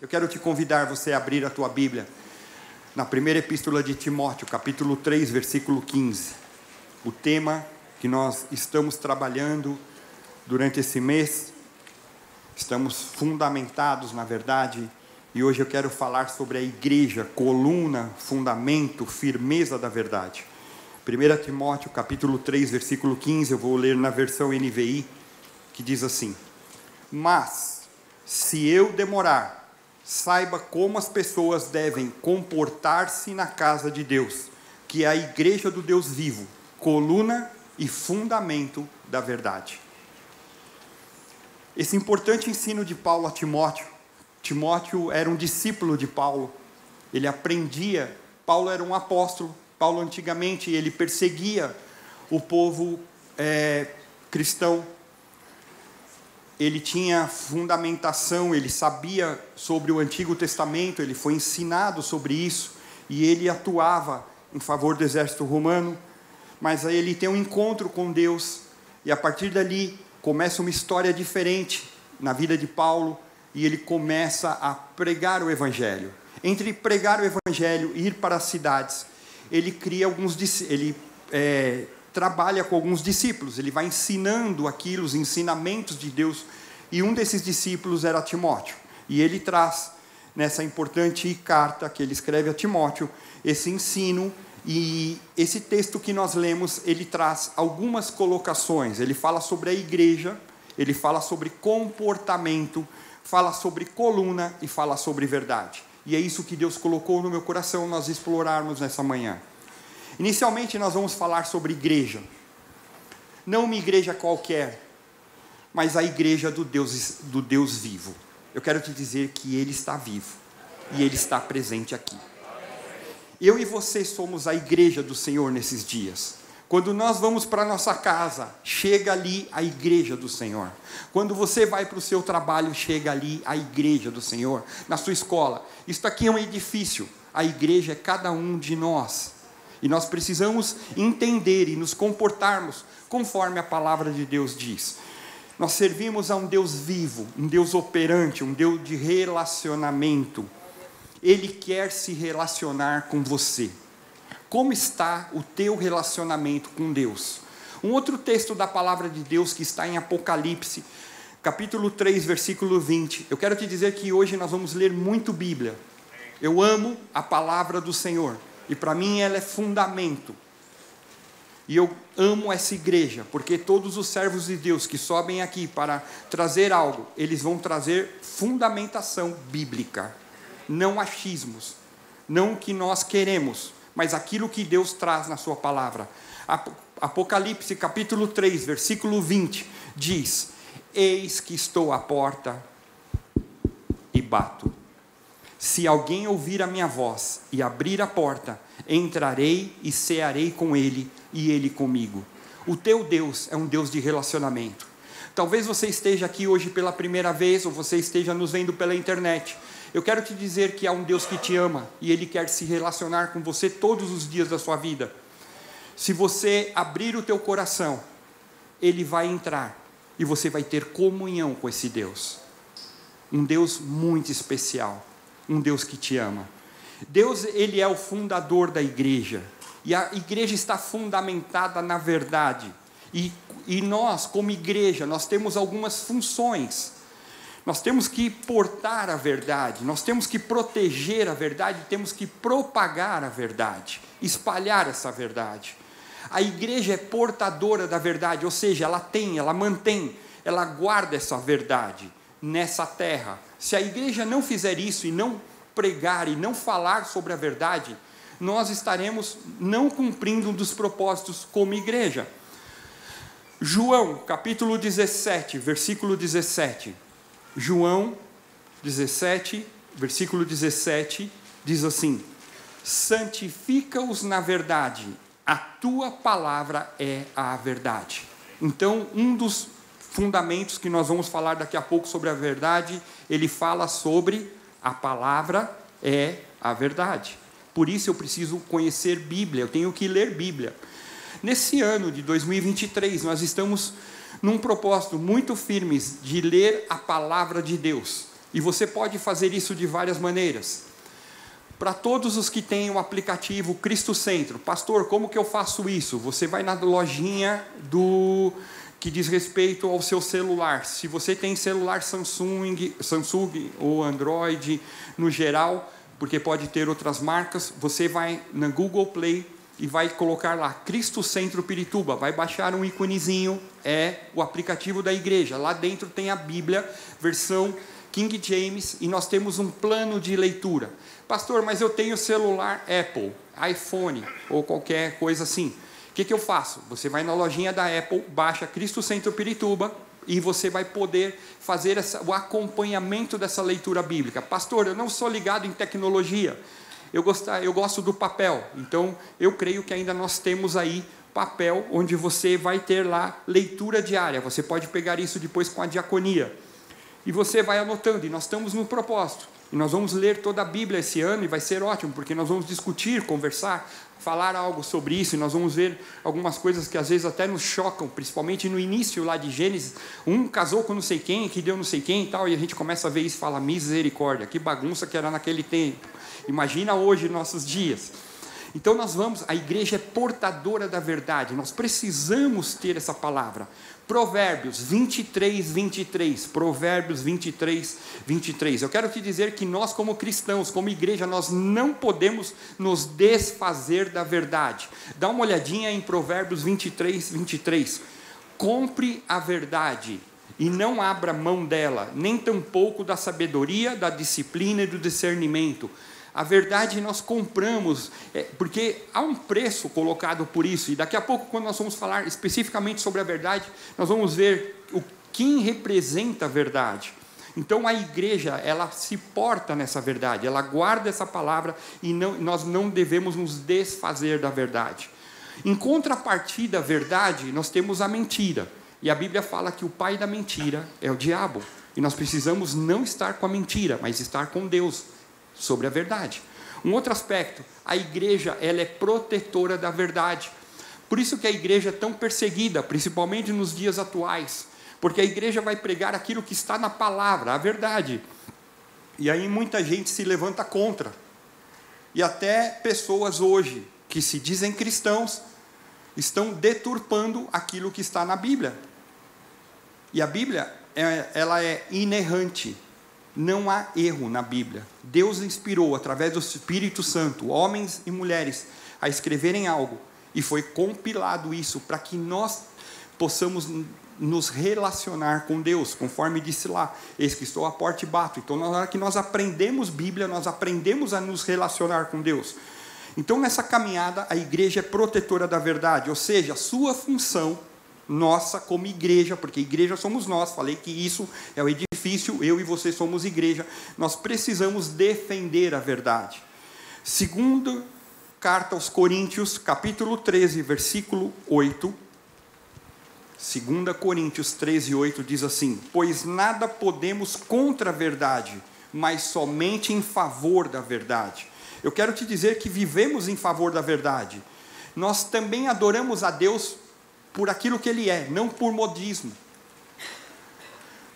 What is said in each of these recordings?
Eu quero te convidar você a abrir a tua Bíblia na primeira epístola de Timóteo, capítulo 3, versículo 15. O tema que nós estamos trabalhando durante esse mês, estamos fundamentados, na verdade, e hoje eu quero falar sobre a igreja, coluna, fundamento, firmeza da verdade. 1 Timóteo, capítulo 3, versículo 15, eu vou ler na versão NVI, que diz assim: Mas, se eu demorar, saiba como as pessoas devem comportar-se na casa de Deus, que é a igreja do Deus vivo, coluna e fundamento da verdade. Esse importante ensino de Paulo a Timóteo. Timóteo era um discípulo de Paulo. Ele aprendia. Paulo era um apóstolo. Paulo antigamente ele perseguia o povo é, cristão ele tinha fundamentação, ele sabia sobre o Antigo Testamento, ele foi ensinado sobre isso e ele atuava em favor do exército romano. Mas aí ele tem um encontro com Deus e a partir dali começa uma história diferente na vida de Paulo e ele começa a pregar o evangelho. Entre pregar o evangelho e ir para as cidades, ele cria alguns ele é, trabalha com alguns discípulos, ele vai ensinando aquilo, os ensinamentos de Deus, e um desses discípulos era Timóteo. E ele traz nessa importante carta que ele escreve a Timóteo esse ensino e esse texto que nós lemos, ele traz algumas colocações. Ele fala sobre a igreja, ele fala sobre comportamento, fala sobre coluna e fala sobre verdade. E é isso que Deus colocou no meu coração nós explorarmos nessa manhã. Inicialmente, nós vamos falar sobre igreja. Não uma igreja qualquer, mas a igreja do Deus, do Deus vivo. Eu quero te dizer que Ele está vivo e Ele está presente aqui. Eu e você somos a igreja do Senhor nesses dias. Quando nós vamos para nossa casa, chega ali a igreja do Senhor. Quando você vai para o seu trabalho, chega ali a igreja do Senhor. Na sua escola, isto aqui é um edifício. A igreja é cada um de nós. E nós precisamos entender e nos comportarmos conforme a palavra de Deus diz. Nós servimos a um Deus vivo, um Deus operante, um Deus de relacionamento. Ele quer se relacionar com você. Como está o teu relacionamento com Deus? Um outro texto da palavra de Deus que está em Apocalipse, capítulo 3, versículo 20. Eu quero te dizer que hoje nós vamos ler muito Bíblia. Eu amo a palavra do Senhor. E para mim ela é fundamento. E eu amo essa igreja, porque todos os servos de Deus que sobem aqui para trazer algo, eles vão trazer fundamentação bíblica, não achismos, não o que nós queremos, mas aquilo que Deus traz na Sua palavra. Apocalipse capítulo 3, versículo 20 diz: Eis que estou à porta e bato. Se alguém ouvir a minha voz e abrir a porta, entrarei e cearei com ele e ele comigo. O teu Deus é um Deus de relacionamento. Talvez você esteja aqui hoje pela primeira vez ou você esteja nos vendo pela internet. Eu quero te dizer que há um Deus que te ama e ele quer se relacionar com você todos os dias da sua vida. Se você abrir o teu coração, ele vai entrar e você vai ter comunhão com esse Deus. Um Deus muito especial um Deus que te ama. Deus, ele é o fundador da igreja. E a igreja está fundamentada na verdade. E, e nós, como igreja, nós temos algumas funções. Nós temos que portar a verdade, nós temos que proteger a verdade, temos que propagar a verdade, espalhar essa verdade. A igreja é portadora da verdade, ou seja, ela tem, ela mantém, ela guarda essa verdade nessa terra. Se a igreja não fizer isso e não pregar e não falar sobre a verdade, nós estaremos não cumprindo um dos propósitos como igreja. João, capítulo 17, versículo 17. João 17, versículo 17, diz assim: Santifica-os na verdade, a tua palavra é a verdade. Então, um dos fundamentos que nós vamos falar daqui a pouco sobre a verdade, ele fala sobre a palavra é a verdade. Por isso eu preciso conhecer Bíblia, eu tenho que ler Bíblia. Nesse ano de 2023, nós estamos num propósito muito firme de ler a palavra de Deus. E você pode fazer isso de várias maneiras. Para todos os que têm o aplicativo Cristo Centro, pastor, como que eu faço isso? Você vai na lojinha do que diz respeito ao seu celular. Se você tem celular Samsung, Samsung ou Android no geral, porque pode ter outras marcas, você vai na Google Play e vai colocar lá Cristo Centro Pirituba, vai baixar um íconezinho, é o aplicativo da igreja. Lá dentro tem a Bíblia, versão King James, e nós temos um plano de leitura. Pastor, mas eu tenho celular Apple, iPhone ou qualquer coisa assim. Que, que eu faço? Você vai na lojinha da Apple, baixa Cristo Centro Pirituba, e você vai poder fazer essa, o acompanhamento dessa leitura bíblica. Pastor, eu não sou ligado em tecnologia. Eu, gostar, eu gosto do papel, então eu creio que ainda nós temos aí papel onde você vai ter lá leitura diária. Você pode pegar isso depois com a diaconia. E você vai anotando, e nós estamos no propósito. E nós vamos ler toda a Bíblia esse ano e vai ser ótimo, porque nós vamos discutir, conversar, falar algo sobre isso, e nós vamos ver algumas coisas que às vezes até nos chocam, principalmente no início lá de Gênesis. Um casou com não sei quem, que deu não sei quem e tal, e a gente começa a ver isso e fala: misericórdia, que bagunça que era naquele tempo. Imagina hoje, nossos dias. Então nós vamos, a igreja é portadora da verdade, nós precisamos ter essa palavra. Provérbios 23, 23. Provérbios 23, 23. Eu quero te dizer que nós, como cristãos, como igreja, nós não podemos nos desfazer da verdade. Dá uma olhadinha em Provérbios 23, 23. Compre a verdade e não abra mão dela, nem tampouco da sabedoria, da disciplina e do discernimento a verdade nós compramos, é, porque há um preço colocado por isso, e daqui a pouco, quando nós vamos falar especificamente sobre a verdade, nós vamos ver o quem representa a verdade. Então a igreja, ela se porta nessa verdade, ela guarda essa palavra e não, nós não devemos nos desfazer da verdade. Em contrapartida à verdade, nós temos a mentira. E a Bíblia fala que o pai da mentira é o diabo. E nós precisamos não estar com a mentira, mas estar com Deus sobre a verdade. Um outro aspecto, a igreja ela é protetora da verdade. Por isso que a igreja é tão perseguida, principalmente nos dias atuais, porque a igreja vai pregar aquilo que está na palavra, a verdade. E aí muita gente se levanta contra. E até pessoas hoje que se dizem cristãos estão deturpando aquilo que está na Bíblia. E a Bíblia, é, ela é inerrante, não há erro na Bíblia. Deus inspirou, através do Espírito Santo, homens e mulheres a escreverem algo, e foi compilado isso para que nós possamos nos relacionar com Deus, conforme disse lá, eis que estou à porta e bato. Então, na hora que nós aprendemos Bíblia, nós aprendemos a nos relacionar com Deus. Então, nessa caminhada, a igreja é protetora da verdade, ou seja, a sua função nossa como igreja, porque igreja somos nós, falei que isso é o edifício, eu e você somos igreja, nós precisamos defender a verdade. Segundo carta aos Coríntios, capítulo 13, versículo 8. 2 Coríntios 13, 8 diz assim: Pois nada podemos contra a verdade, mas somente em favor da verdade. Eu quero te dizer que vivemos em favor da verdade. Nós também adoramos a Deus por aquilo que ele é, não por modismo.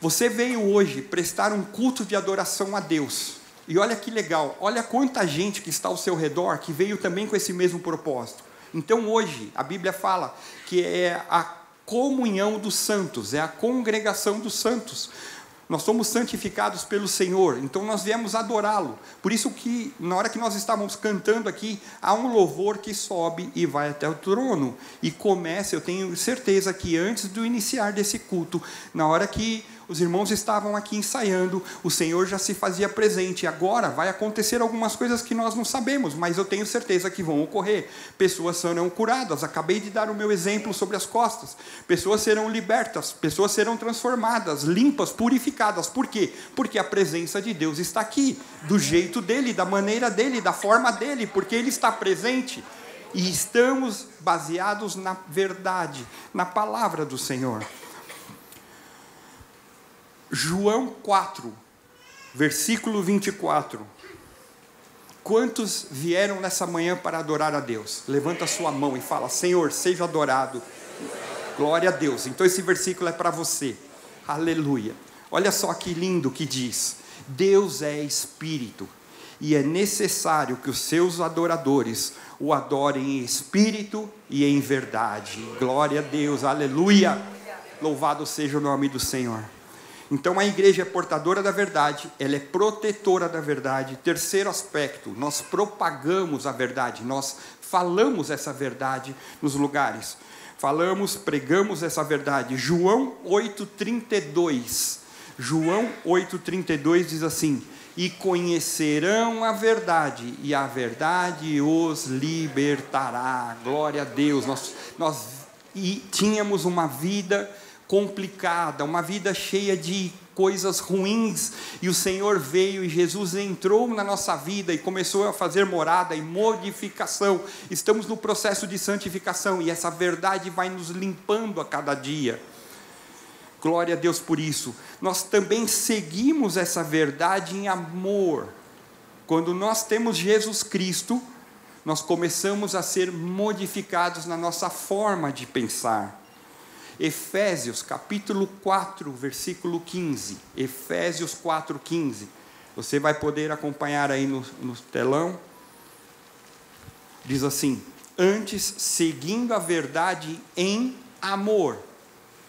Você veio hoje prestar um culto de adoração a Deus. E olha que legal, olha quanta gente que está ao seu redor que veio também com esse mesmo propósito. Então hoje a Bíblia fala que é a comunhão dos santos, é a congregação dos santos. Nós somos santificados pelo Senhor, então nós viemos adorá-lo. Por isso que na hora que nós estávamos cantando aqui, há um louvor que sobe e vai até o trono e começa, eu tenho certeza que antes do iniciar desse culto, na hora que os irmãos estavam aqui ensaiando, o Senhor já se fazia presente. Agora vai acontecer algumas coisas que nós não sabemos, mas eu tenho certeza que vão ocorrer. Pessoas serão curadas. Acabei de dar o meu exemplo sobre as costas. Pessoas serão libertas, pessoas serão transformadas, limpas, purificadas. Por quê? Porque a presença de Deus está aqui, do jeito dele, da maneira dele, da forma dele, porque ele está presente. E estamos baseados na verdade, na palavra do Senhor. João 4, versículo 24. Quantos vieram nessa manhã para adorar a Deus? Levanta sua mão e fala: Senhor, seja adorado. Glória a Deus. Então esse versículo é para você. Aleluia. Olha só que lindo que diz: Deus é espírito e é necessário que os seus adoradores o adorem em espírito e em verdade. Glória a Deus. Aleluia. Louvado seja o nome do Senhor. Então a igreja é portadora da verdade, ela é protetora da verdade. Terceiro aspecto, nós propagamos a verdade, nós falamos essa verdade nos lugares. Falamos, pregamos essa verdade. João 8:32. João 8:32 diz assim: "E conhecerão a verdade, e a verdade os libertará". Glória a Deus. Nós nós e tínhamos uma vida complicada, uma vida cheia de coisas ruins, e o Senhor veio e Jesus entrou na nossa vida e começou a fazer morada e modificação. Estamos no processo de santificação e essa verdade vai nos limpando a cada dia. Glória a Deus por isso. Nós também seguimos essa verdade em amor. Quando nós temos Jesus Cristo, nós começamos a ser modificados na nossa forma de pensar. Efésios capítulo 4, versículo 15. Efésios 4, 15. Você vai poder acompanhar aí no, no telão. Diz assim: Antes, seguindo a verdade em amor,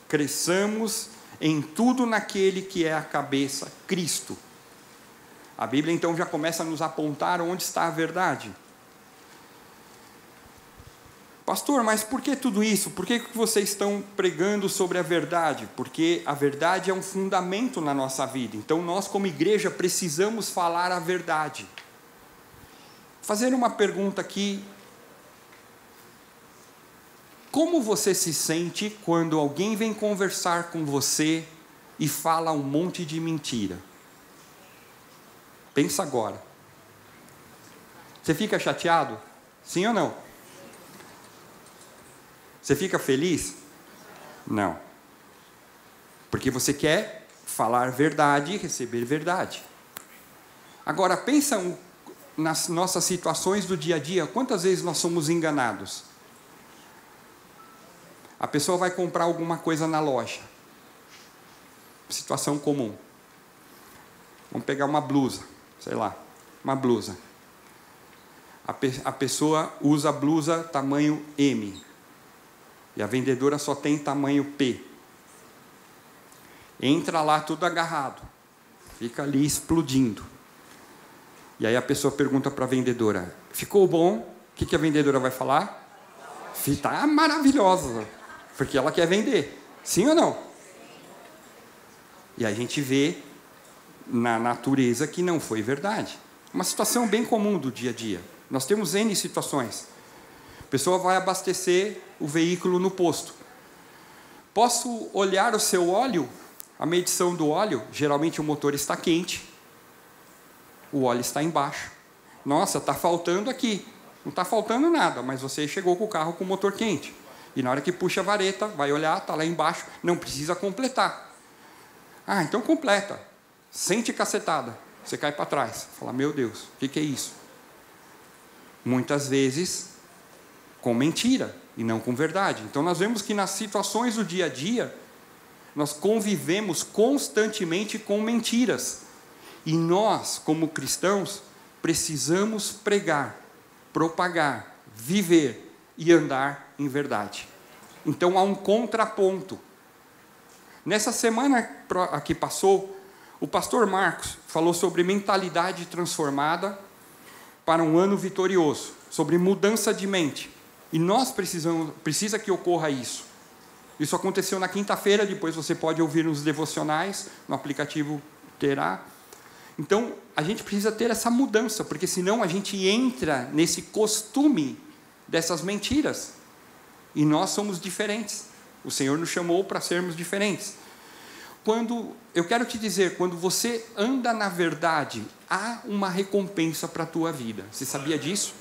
cresçamos em tudo naquele que é a cabeça, Cristo. A Bíblia então já começa a nos apontar onde está a verdade. Pastor, mas por que tudo isso? Por que vocês estão pregando sobre a verdade? Porque a verdade é um fundamento na nossa vida. Então nós, como igreja, precisamos falar a verdade. Fazer uma pergunta aqui. Como você se sente quando alguém vem conversar com você e fala um monte de mentira? Pensa agora. Você fica chateado? Sim ou não? Você fica feliz? Não. Porque você quer falar verdade e receber verdade. Agora, pensa nas nossas situações do dia a dia, quantas vezes nós somos enganados? A pessoa vai comprar alguma coisa na loja. Situação comum. Vamos pegar uma blusa, sei lá, uma blusa. A, pe a pessoa usa blusa tamanho M. E a vendedora só tem tamanho P. Entra lá tudo agarrado. Fica ali explodindo. E aí a pessoa pergunta para a vendedora: ficou bom? O que, que a vendedora vai falar? Está maravilhosa. Porque ela quer vender. Sim ou não? E a gente vê na natureza que não foi verdade. Uma situação bem comum do dia a dia. Nós temos N situações pessoa vai abastecer o veículo no posto. Posso olhar o seu óleo, a medição do óleo, geralmente o motor está quente, o óleo está embaixo. Nossa, está faltando aqui. Não está faltando nada, mas você chegou com o carro com o motor quente. E na hora que puxa a vareta, vai olhar, está lá embaixo, não precisa completar. Ah, então completa. Sente cacetada. Você cai para trás. Fala, meu Deus, o que, que é isso? Muitas vezes com mentira e não com verdade. Então nós vemos que nas situações do dia a dia, nós convivemos constantemente com mentiras. E nós, como cristãos, precisamos pregar, propagar, viver e andar em verdade. Então há um contraponto. Nessa semana que passou, o pastor Marcos falou sobre mentalidade transformada para um ano vitorioso, sobre mudança de mente. E nós precisamos, precisa que ocorra isso. Isso aconteceu na quinta-feira, depois você pode ouvir nos devocionais, no aplicativo terá. Então, a gente precisa ter essa mudança, porque senão a gente entra nesse costume dessas mentiras. E nós somos diferentes. O Senhor nos chamou para sermos diferentes. Quando eu quero te dizer, quando você anda na verdade, há uma recompensa para a tua vida. Você sabia disso?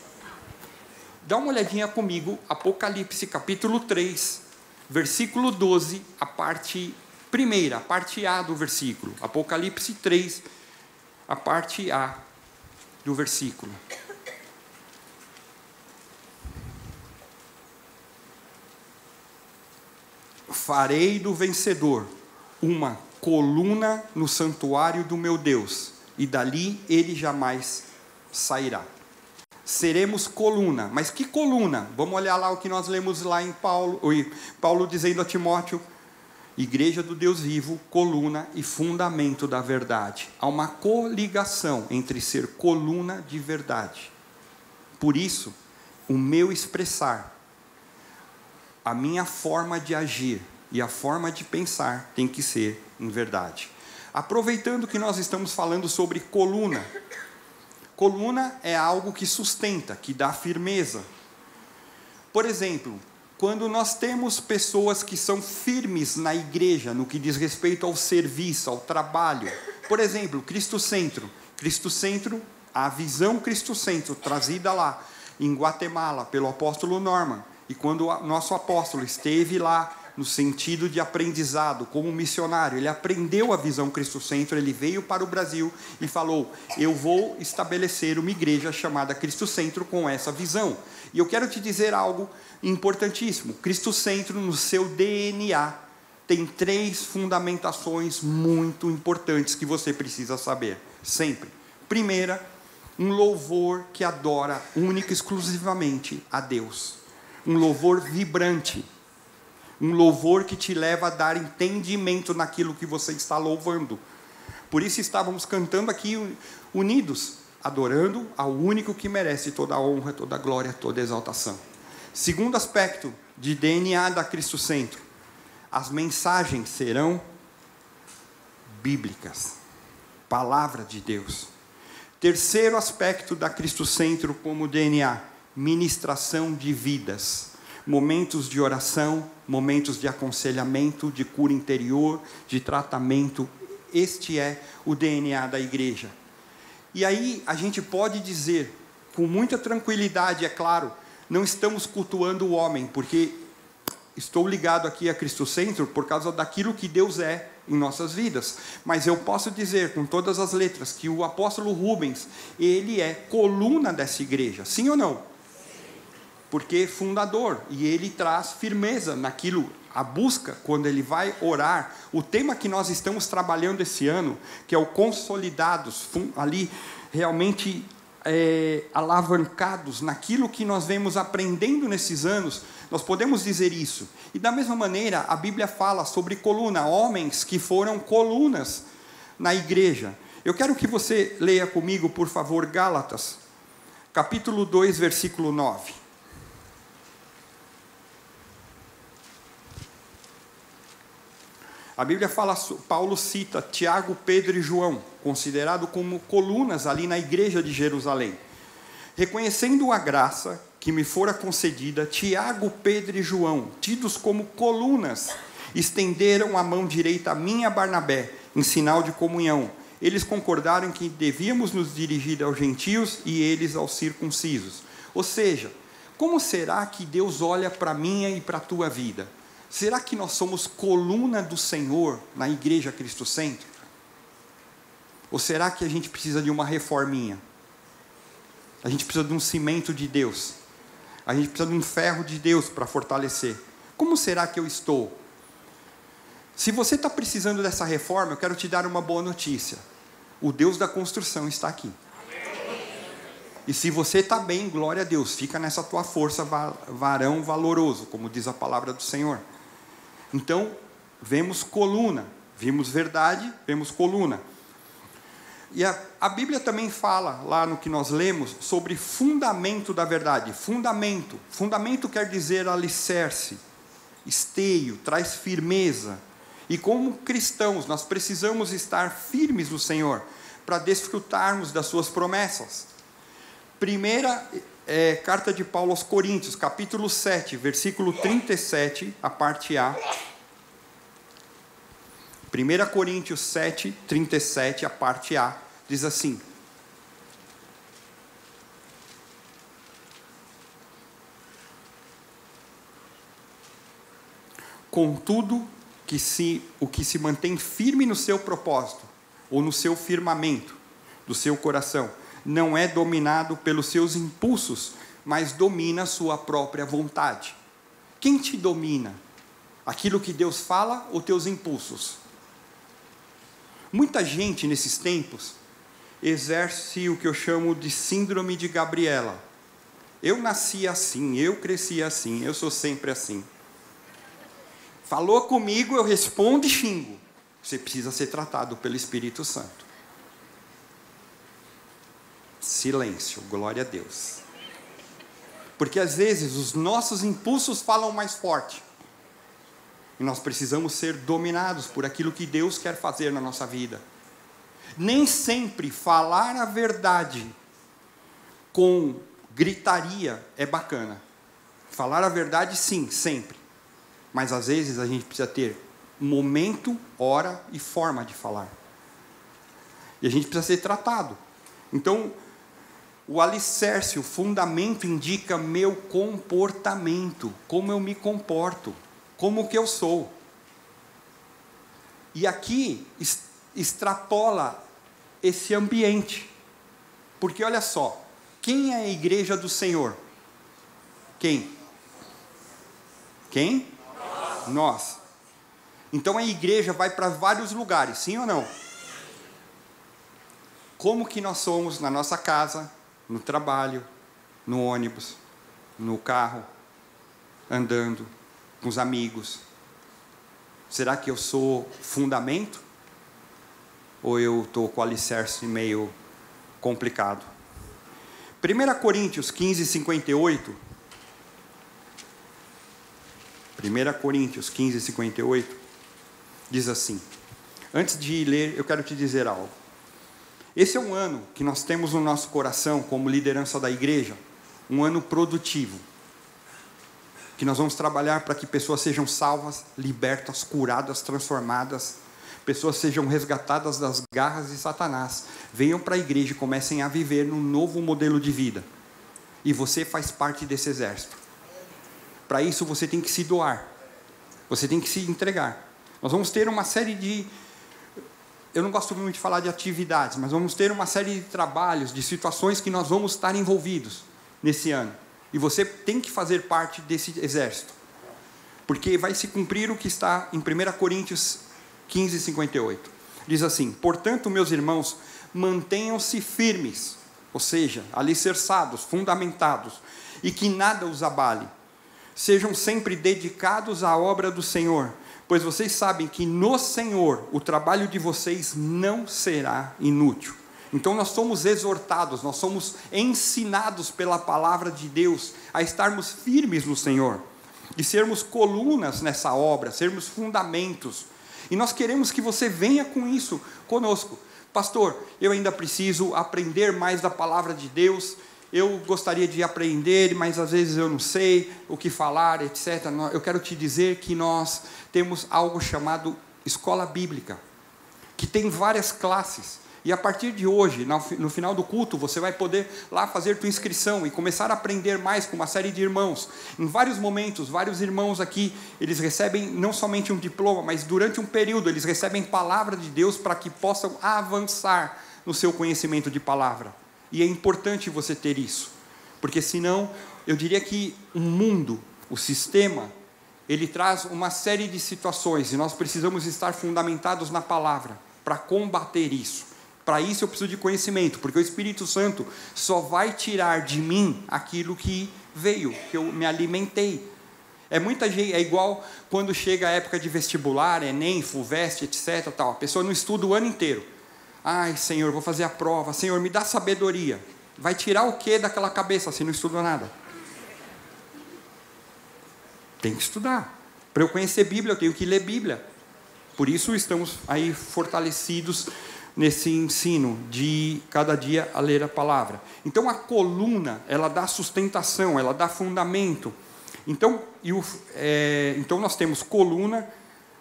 Dá uma olhadinha comigo, Apocalipse capítulo 3, versículo 12, a parte primeira, a parte A do versículo. Apocalipse 3, a parte A do versículo. Farei do vencedor uma coluna no santuário do meu Deus, e dali ele jamais sairá. Seremos coluna, mas que coluna? Vamos olhar lá o que nós lemos lá em Paulo, Paulo dizendo a Timóteo: Igreja do Deus vivo, coluna e fundamento da verdade. Há uma coligação entre ser coluna de verdade. Por isso, o meu expressar, a minha forma de agir e a forma de pensar tem que ser em verdade. Aproveitando que nós estamos falando sobre coluna, coluna é algo que sustenta, que dá firmeza. Por exemplo, quando nós temos pessoas que são firmes na igreja no que diz respeito ao serviço, ao trabalho. Por exemplo, Cristo Centro. Cristo Centro, a visão Cristo Centro trazida lá em Guatemala pelo apóstolo Norman. E quando o nosso apóstolo esteve lá no sentido de aprendizado, como missionário. Ele aprendeu a visão Cristo-centro, ele veio para o Brasil e falou: Eu vou estabelecer uma igreja chamada Cristo-centro com essa visão. E eu quero te dizer algo importantíssimo: Cristo-centro, no seu DNA, tem três fundamentações muito importantes que você precisa saber, sempre. Primeira, um louvor que adora única e exclusivamente a Deus. Um louvor vibrante um louvor que te leva a dar entendimento naquilo que você está louvando. Por isso estávamos cantando aqui unidos, adorando ao único que merece toda a honra, toda a glória, toda a exaltação. Segundo aspecto de DNA da Cristo Centro, as mensagens serão bíblicas, palavra de Deus. Terceiro aspecto da Cristo Centro como DNA, ministração de vidas momentos de oração, momentos de aconselhamento, de cura interior, de tratamento. Este é o DNA da igreja. E aí a gente pode dizer, com muita tranquilidade, é claro, não estamos cultuando o homem, porque estou ligado aqui a Cristo Centro por causa daquilo que Deus é em nossas vidas. Mas eu posso dizer com todas as letras que o apóstolo Rubens, ele é coluna dessa igreja. Sim ou não? Porque é fundador e ele traz firmeza naquilo, a busca quando ele vai orar. O tema que nós estamos trabalhando esse ano, que é o consolidados, ali realmente é, alavancados naquilo que nós vemos aprendendo nesses anos, nós podemos dizer isso. E da mesma maneira, a Bíblia fala sobre coluna, homens que foram colunas na igreja. Eu quero que você leia comigo, por favor, Gálatas, capítulo 2, versículo 9. A Bíblia fala, Paulo cita Tiago, Pedro e João, considerados como colunas ali na igreja de Jerusalém. Reconhecendo a graça que me fora concedida, Tiago, Pedro e João, tidos como colunas, estenderam a mão direita a mim a Barnabé, em sinal de comunhão. Eles concordaram que devíamos nos dirigir aos gentios e eles aos circuncisos. Ou seja, como será que Deus olha para minha e para a tua vida? Será que nós somos coluna do Senhor na igreja Cristo Centro? Ou será que a gente precisa de uma reforminha? A gente precisa de um cimento de Deus. A gente precisa de um ferro de Deus para fortalecer. Como será que eu estou? Se você está precisando dessa reforma, eu quero te dar uma boa notícia. O Deus da construção está aqui. E se você está bem, glória a Deus, fica nessa tua força, varão valoroso, como diz a palavra do Senhor. Então, vemos coluna, vimos verdade, vemos coluna. E a, a, Bíblia também fala, lá no que nós lemos, sobre fundamento da verdade. Fundamento. Fundamento quer dizer alicerce. esteio, traz firmeza. E como cristãos, nós precisamos estar firmes no Senhor para desfrutarmos das suas promessas. Primeira é, carta de Paulo aos Coríntios, capítulo 7, versículo 37, a parte A. 1 Coríntios 7, 37, a parte A, diz assim: Contudo, que se, o que se mantém firme no seu propósito, ou no seu firmamento do seu coração, não é dominado pelos seus impulsos, mas domina sua própria vontade. Quem te domina? Aquilo que Deus fala ou teus impulsos? Muita gente nesses tempos exerce o que eu chamo de síndrome de Gabriela. Eu nasci assim, eu cresci assim, eu sou sempre assim. Falou comigo, eu respondo e xingo. Você precisa ser tratado pelo Espírito Santo. Silêncio, glória a Deus. Porque às vezes os nossos impulsos falam mais forte. E nós precisamos ser dominados por aquilo que Deus quer fazer na nossa vida. Nem sempre falar a verdade com gritaria é bacana. Falar a verdade, sim, sempre. Mas às vezes a gente precisa ter momento, hora e forma de falar. E a gente precisa ser tratado. Então, o alicerce, o fundamento indica meu comportamento, como eu me comporto, como que eu sou. E aqui extrapola esse ambiente. Porque olha só, quem é a igreja do Senhor? Quem? Quem? Nós. Então a igreja vai para vários lugares, sim ou não? Como que nós somos na nossa casa, no trabalho, no ônibus, no carro, andando, com os amigos? Será que eu sou fundamento? Ou eu estou com o alicerce meio complicado? 1 Coríntios 15, 58 1 Coríntios 15, 58, diz assim: Antes de ler, eu quero te dizer algo. Esse é um ano que nós temos no nosso coração, como liderança da igreja, um ano produtivo. Que nós vamos trabalhar para que pessoas sejam salvas, libertas, curadas, transformadas, pessoas sejam resgatadas das garras de Satanás, venham para a igreja e comecem a viver num novo modelo de vida. E você faz parte desse exército. Para isso você tem que se doar. Você tem que se entregar. Nós vamos ter uma série de eu não gosto muito de falar de atividades, mas vamos ter uma série de trabalhos, de situações que nós vamos estar envolvidos nesse ano. E você tem que fazer parte desse exército. Porque vai se cumprir o que está em 1 Coríntios 15, 58. Diz assim: Portanto, meus irmãos, mantenham-se firmes, ou seja, alicerçados, fundamentados, e que nada os abale Sejam sempre dedicados à obra do Senhor, pois vocês sabem que no Senhor o trabalho de vocês não será inútil. Então nós somos exortados, nós somos ensinados pela palavra de Deus a estarmos firmes no Senhor e sermos colunas nessa obra, sermos fundamentos. E nós queremos que você venha com isso conosco. Pastor, eu ainda preciso aprender mais da palavra de Deus eu gostaria de aprender, mas às vezes eu não sei o que falar, etc. Eu quero te dizer que nós temos algo chamado escola bíblica, que tem várias classes. E a partir de hoje, no final do culto, você vai poder lá fazer tua inscrição e começar a aprender mais com uma série de irmãos. Em vários momentos, vários irmãos aqui, eles recebem não somente um diploma, mas durante um período eles recebem palavra de Deus para que possam avançar no seu conhecimento de palavra. E é importante você ter isso, porque senão eu diria que o mundo, o sistema, ele traz uma série de situações e nós precisamos estar fundamentados na palavra para combater isso. Para isso eu preciso de conhecimento, porque o Espírito Santo só vai tirar de mim aquilo que veio, que eu me alimentei. É muita gente, é igual quando chega a época de vestibular, Enem, FUVEST, etc. Tal. A pessoa não estuda o ano inteiro. Ai, Senhor, vou fazer a prova. Senhor, me dá sabedoria. Vai tirar o que daquela cabeça se não estudou nada? Tem que estudar. Para eu conhecer Bíblia, eu tenho que ler Bíblia. Por isso estamos aí fortalecidos nesse ensino de cada dia a ler a palavra. Então a coluna, ela dá sustentação, ela dá fundamento. Então, é, então nós temos coluna,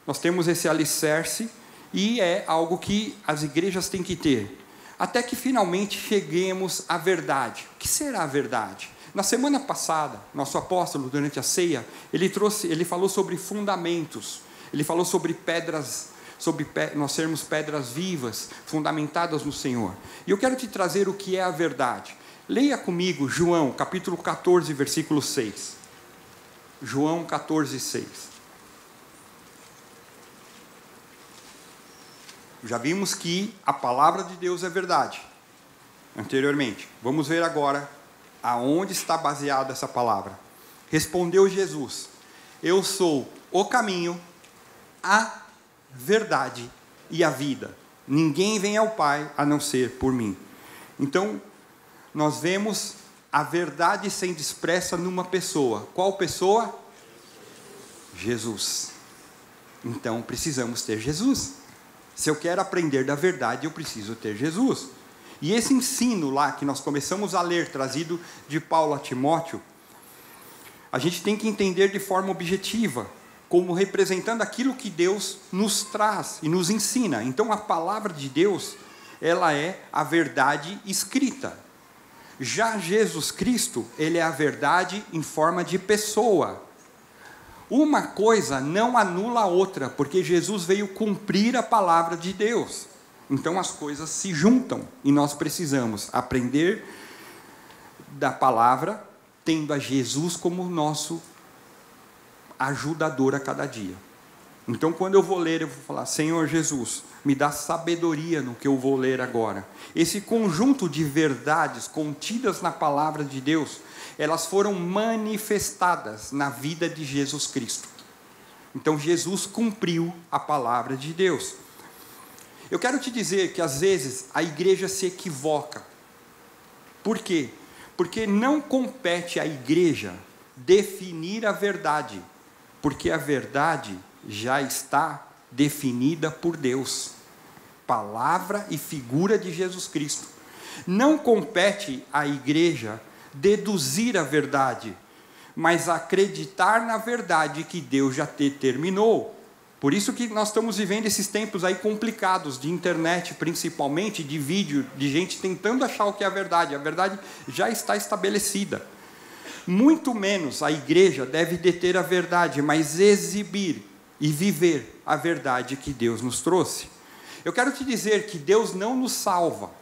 nós temos esse alicerce, e é algo que as igrejas têm que ter. Até que finalmente cheguemos à verdade. O que será a verdade? Na semana passada, nosso apóstolo, durante a ceia, ele trouxe, ele falou sobre fundamentos. Ele falou sobre pedras, sobre nós sermos pedras vivas, fundamentadas no Senhor. E eu quero te trazer o que é a verdade. Leia comigo João, capítulo 14, versículo 6. João 14, 6. Já vimos que a palavra de Deus é verdade. Anteriormente. Vamos ver agora aonde está baseada essa palavra. Respondeu Jesus: Eu sou o caminho, a verdade e a vida. Ninguém vem ao Pai a não ser por mim. Então, nós vemos a verdade sendo expressa numa pessoa. Qual pessoa? Jesus. Então, precisamos ter Jesus. Se eu quero aprender da verdade, eu preciso ter Jesus. E esse ensino lá que nós começamos a ler, trazido de Paulo a Timóteo, a gente tem que entender de forma objetiva como representando aquilo que Deus nos traz e nos ensina. Então a palavra de Deus, ela é a verdade escrita. Já Jesus Cristo, ele é a verdade em forma de pessoa. Uma coisa não anula a outra, porque Jesus veio cumprir a palavra de Deus. Então as coisas se juntam e nós precisamos aprender da palavra, tendo a Jesus como nosso ajudador a cada dia. Então, quando eu vou ler, eu vou falar: Senhor Jesus, me dá sabedoria no que eu vou ler agora. Esse conjunto de verdades contidas na palavra de Deus, elas foram manifestadas na vida de Jesus Cristo. Então, Jesus cumpriu a palavra de Deus. Eu quero te dizer que às vezes a igreja se equivoca. Por quê? Porque não compete à igreja definir a verdade porque a verdade já está definida por Deus palavra e figura de Jesus Cristo. Não compete à igreja deduzir a verdade, mas acreditar na verdade que Deus já determinou. Por isso que nós estamos vivendo esses tempos aí complicados de internet, principalmente de vídeo, de gente tentando achar o que é a verdade. A verdade já está estabelecida. Muito menos a igreja deve deter a verdade, mas exibir e viver a verdade que Deus nos trouxe. Eu quero te dizer que Deus não nos salva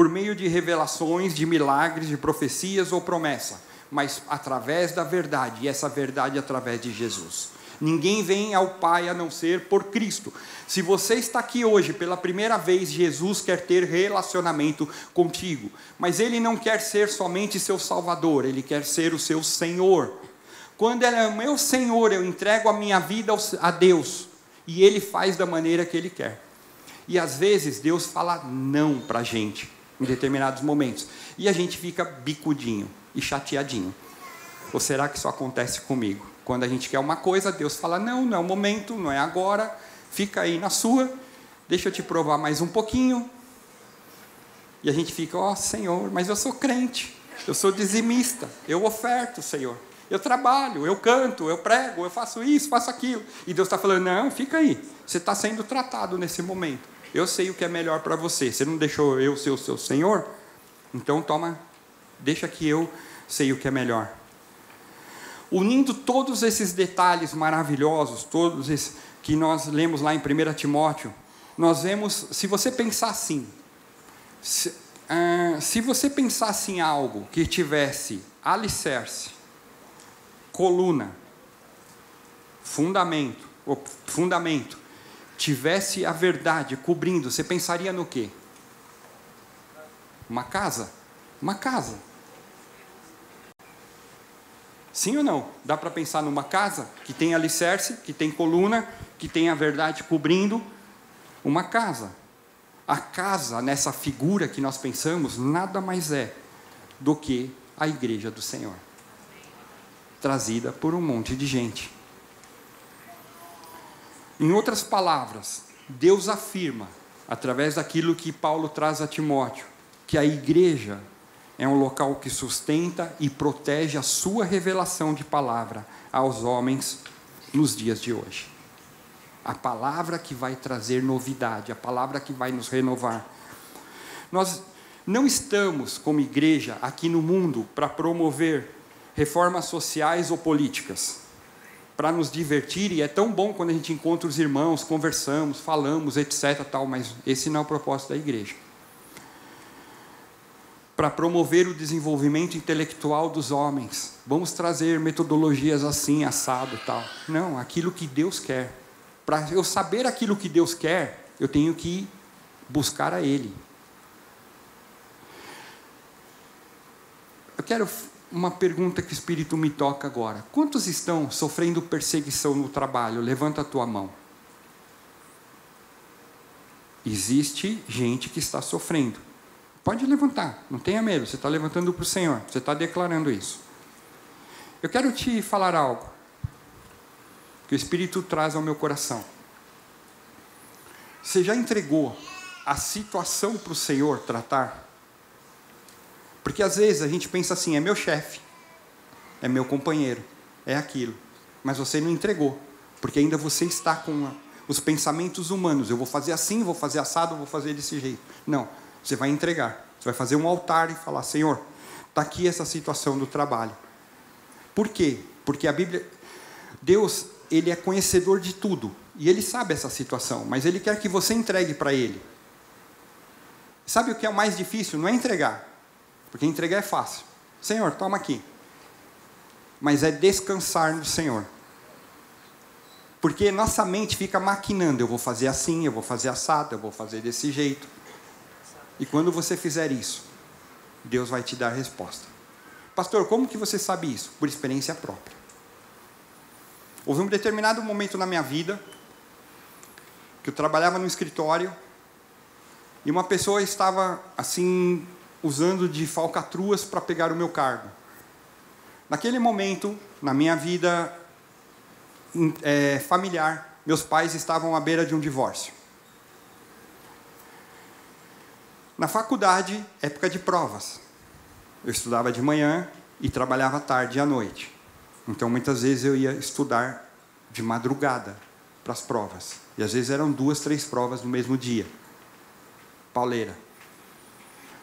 por meio de revelações, de milagres, de profecias ou promessa, mas através da verdade, e essa verdade através de Jesus. Ninguém vem ao Pai a não ser por Cristo. Se você está aqui hoje pela primeira vez, Jesus quer ter relacionamento contigo. Mas Ele não quer ser somente seu Salvador, Ele quer ser o seu Senhor. Quando Ele é o meu Senhor, eu entrego a minha vida a Deus. E Ele faz da maneira que Ele quer. E às vezes Deus fala não para a gente, em determinados momentos. E a gente fica bicudinho e chateadinho. Ou será que isso acontece comigo? Quando a gente quer uma coisa, Deus fala: não, não é o momento, não é agora, fica aí na sua, deixa eu te provar mais um pouquinho. E a gente fica: ó oh, Senhor, mas eu sou crente, eu sou dizimista, eu oferto, Senhor. Eu trabalho, eu canto, eu prego, eu faço isso, faço aquilo. E Deus está falando: não, fica aí, você está sendo tratado nesse momento. Eu sei o que é melhor para você. Você não deixou eu ser o seu Senhor? Então toma, deixa que eu sei o que é melhor unindo todos esses detalhes maravilhosos, todos esses que nós lemos lá em 1 Timóteo, nós vemos, se você pensar assim, se, uh, se você pensasse em algo que tivesse alicerce, coluna, fundamento, fundamento, tivesse a verdade cobrindo, você pensaria no quê? Uma casa? Uma casa. Sim ou não? Dá para pensar numa casa que tem alicerce, que tem coluna, que tem a verdade cobrindo uma casa. A casa, nessa figura que nós pensamos, nada mais é do que a igreja do Senhor, trazida por um monte de gente. Em outras palavras, Deus afirma, através daquilo que Paulo traz a Timóteo, que a igreja é um local que sustenta e protege a sua revelação de palavra aos homens nos dias de hoje. A palavra que vai trazer novidade, a palavra que vai nos renovar. Nós não estamos, como igreja, aqui no mundo para promover reformas sociais ou políticas, para nos divertir, e é tão bom quando a gente encontra os irmãos, conversamos, falamos, etc. Tal, mas esse não é o propósito da igreja para promover o desenvolvimento intelectual dos homens. Vamos trazer metodologias assim, assado tal. Não, aquilo que Deus quer. Para eu saber aquilo que Deus quer, eu tenho que buscar a Ele. Eu quero uma pergunta que o Espírito me toca agora. Quantos estão sofrendo perseguição no trabalho? Levanta a tua mão. Existe gente que está sofrendo. Pode levantar, não tenha medo, você está levantando para o Senhor, você está declarando isso. Eu quero te falar algo que o Espírito traz ao meu coração. Você já entregou a situação para o Senhor tratar? Porque às vezes a gente pensa assim: é meu chefe, é meu companheiro, é aquilo. Mas você não entregou, porque ainda você está com os pensamentos humanos: eu vou fazer assim, vou fazer assado, vou fazer desse jeito. Não, você vai entregar. Você vai fazer um altar e falar: Senhor, está aqui essa situação do trabalho. Por quê? Porque a Bíblia. Deus, ele é conhecedor de tudo. E ele sabe essa situação. Mas ele quer que você entregue para ele. Sabe o que é o mais difícil? Não é entregar. Porque entregar é fácil. Senhor, toma aqui. Mas é descansar no Senhor. Porque nossa mente fica maquinando: eu vou fazer assim, eu vou fazer assado, eu vou fazer desse jeito. E quando você fizer isso, Deus vai te dar a resposta. Pastor, como que você sabe isso? Por experiência própria. Houve um determinado momento na minha vida que eu trabalhava no escritório e uma pessoa estava assim usando de falcatruas para pegar o meu cargo. Naquele momento, na minha vida é, familiar, meus pais estavam à beira de um divórcio. Na faculdade, época de provas. Eu estudava de manhã e trabalhava tarde e à noite. Então, muitas vezes eu ia estudar de madrugada para as provas. E às vezes eram duas, três provas no mesmo dia. Pauleira.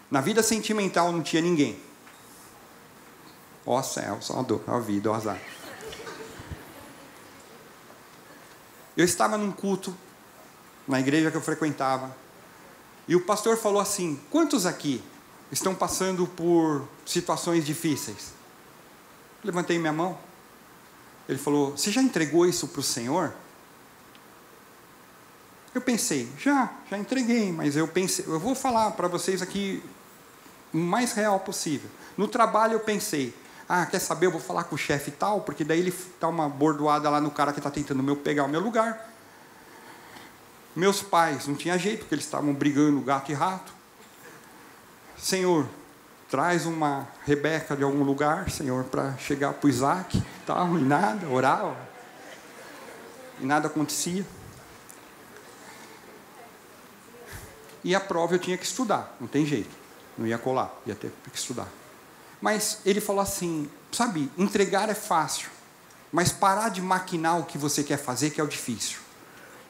Na vida sentimental não tinha ninguém. Ó céu, só a dor, a vida, ó azar. Eu estava num culto, na igreja que eu frequentava, e o pastor falou assim: quantos aqui estão passando por situações difíceis? Levantei minha mão. Ele falou: Você já entregou isso para o Senhor? Eu pensei: Já, já entreguei, mas eu pensei, eu vou falar para vocês aqui o mais real possível. No trabalho eu pensei: Ah, quer saber? Eu vou falar com o chefe tal, porque daí ele dá uma bordoada lá no cara que está tentando meu, pegar o meu lugar. Meus pais, não tinha jeito, porque eles estavam brigando gato e rato. Senhor, traz uma Rebeca de algum lugar, Senhor, para chegar para o Isaac, tal, e nada, orava. E nada acontecia. E a prova eu tinha que estudar, não tem jeito. Não ia colar, ia ter que estudar. Mas ele falou assim: sabe, entregar é fácil, mas parar de maquinar o que você quer fazer que é o difícil.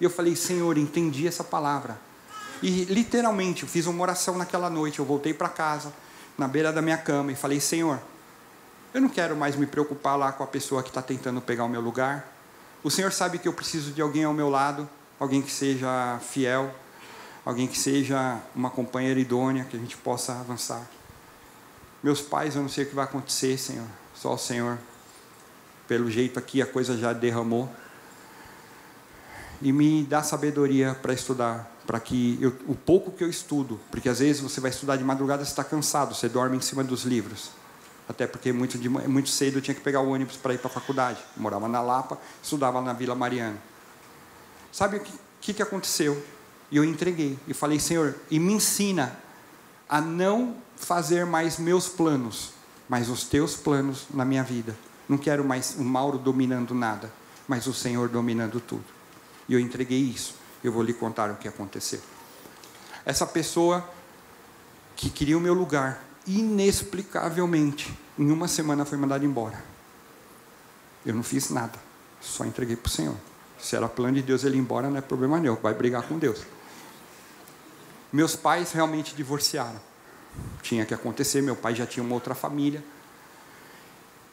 E eu falei, Senhor, entendi essa palavra. E literalmente, eu fiz uma oração naquela noite. Eu voltei para casa, na beira da minha cama, e falei, Senhor, eu não quero mais me preocupar lá com a pessoa que está tentando pegar o meu lugar. O Senhor sabe que eu preciso de alguém ao meu lado, alguém que seja fiel, alguém que seja uma companheira idônea, que a gente possa avançar. Meus pais, eu não sei o que vai acontecer, Senhor, só o Senhor. Pelo jeito aqui a coisa já derramou e me dá sabedoria para estudar, para que eu, o pouco que eu estudo, porque às vezes você vai estudar de madrugada, você está cansado, você dorme em cima dos livros. Até porque muito, de, muito cedo eu tinha que pegar o ônibus para ir para a faculdade. Morava na Lapa, estudava na Vila Mariana. Sabe o que, que aconteceu? E eu entreguei e falei, Senhor, e me ensina a não fazer mais meus planos, mas os teus planos na minha vida. Não quero mais o Mauro dominando nada, mas o Senhor dominando tudo. E eu entreguei isso. Eu vou lhe contar o que aconteceu. Essa pessoa que queria o meu lugar, inexplicavelmente, em uma semana foi mandada embora. Eu não fiz nada, só entreguei para o Senhor. Se era plano de Deus ele ir embora, não é problema nenhum, vai brigar com Deus. Meus pais realmente divorciaram. Tinha que acontecer, meu pai já tinha uma outra família.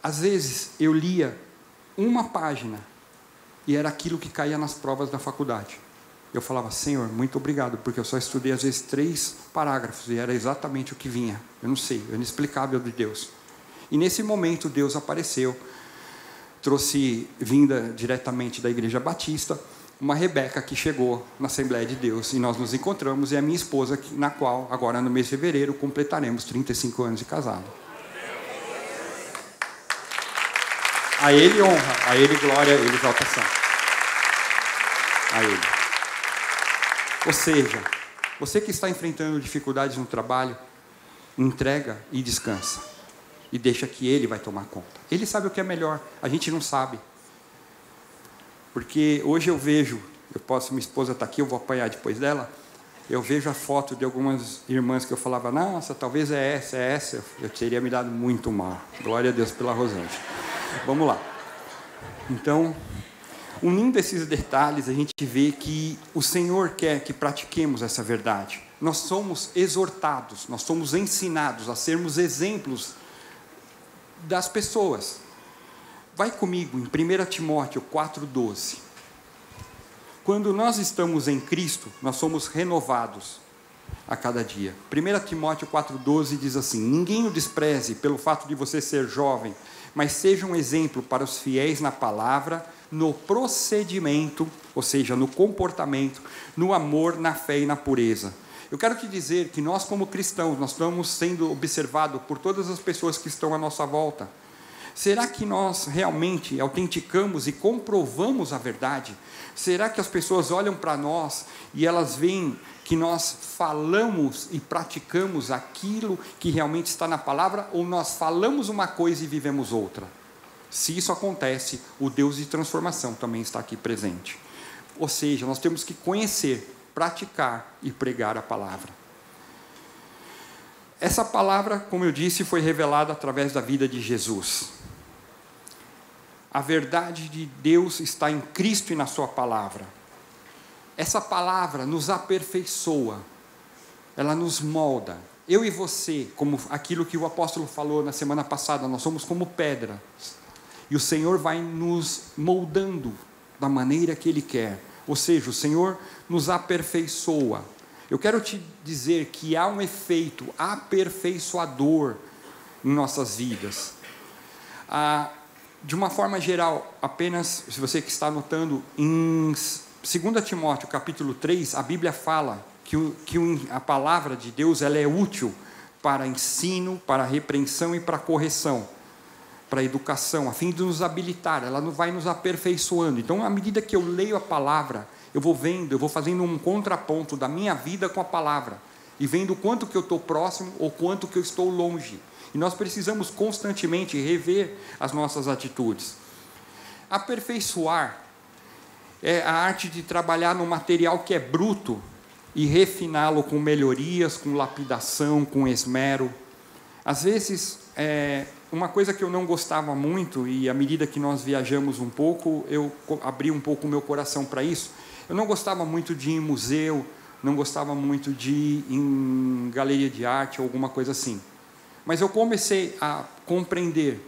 Às vezes eu lia uma página e era aquilo que caía nas provas da faculdade. Eu falava, Senhor, muito obrigado, porque eu só estudei às vezes três parágrafos e era exatamente o que vinha. Eu não sei, é inexplicável de Deus. E nesse momento Deus apareceu, trouxe vinda diretamente da Igreja Batista, uma Rebeca que chegou na Assembleia de Deus e nós nos encontramos e a minha esposa, na qual agora no mês de fevereiro completaremos 35 anos de casado. A Ele honra, a Ele glória, a Ele exaltação. A Ele. Ou seja, você que está enfrentando dificuldades no trabalho, entrega e descansa. E deixa que Ele vai tomar conta. Ele sabe o que é melhor, a gente não sabe. Porque hoje eu vejo, eu posso, minha esposa está aqui, eu vou apanhar depois dela. Eu vejo a foto de algumas irmãs que eu falava, nossa, talvez é essa, é essa. Eu teria me dado muito mal. Glória a Deus pela Rosângela. Vamos lá. Então, unindo esses detalhes, a gente vê que o Senhor quer que pratiquemos essa verdade. Nós somos exortados, nós somos ensinados a sermos exemplos das pessoas. Vai comigo em 1 Timóteo 4,12. Quando nós estamos em Cristo, nós somos renovados a cada dia. 1 Timóteo 4,12 diz assim: Ninguém o despreze pelo fato de você ser jovem, mas seja um exemplo para os fiéis na palavra, no procedimento, ou seja, no comportamento, no amor, na fé e na pureza. Eu quero te dizer que nós, como cristãos, nós estamos sendo observados por todas as pessoas que estão à nossa volta. Será que nós realmente autenticamos e comprovamos a verdade? Será que as pessoas olham para nós e elas veem que nós falamos e praticamos aquilo que realmente está na palavra, ou nós falamos uma coisa e vivemos outra? Se isso acontece, o Deus de transformação também está aqui presente. Ou seja, nós temos que conhecer, praticar e pregar a palavra. Essa palavra, como eu disse, foi revelada através da vida de Jesus. A verdade de Deus está em Cristo e na Sua palavra essa palavra nos aperfeiçoa, ela nos molda. Eu e você, como aquilo que o apóstolo falou na semana passada, nós somos como pedra. E o Senhor vai nos moldando da maneira que Ele quer. Ou seja, o Senhor nos aperfeiçoa. Eu quero te dizer que há um efeito aperfeiçoador em nossas vidas. Ah, de uma forma geral, apenas, se você que está anotando, em 2 Timóteo capítulo 3, a Bíblia fala que, o, que a palavra de Deus ela é útil para ensino, para repreensão e para correção, para educação, a fim de nos habilitar, ela vai nos aperfeiçoando. Então, à medida que eu leio a palavra, eu vou vendo, eu vou fazendo um contraponto da minha vida com a palavra, e vendo o quanto que eu estou próximo ou quanto que eu estou longe. E nós precisamos constantemente rever as nossas atitudes. Aperfeiçoar é a arte de trabalhar no material que é bruto e refiná-lo com melhorias, com lapidação, com esmero. Às vezes, é, uma coisa que eu não gostava muito, e à medida que nós viajamos um pouco, eu abri um pouco o meu coração para isso. Eu não gostava muito de ir em museu, não gostava muito de ir em galeria de arte ou alguma coisa assim. Mas eu comecei a compreender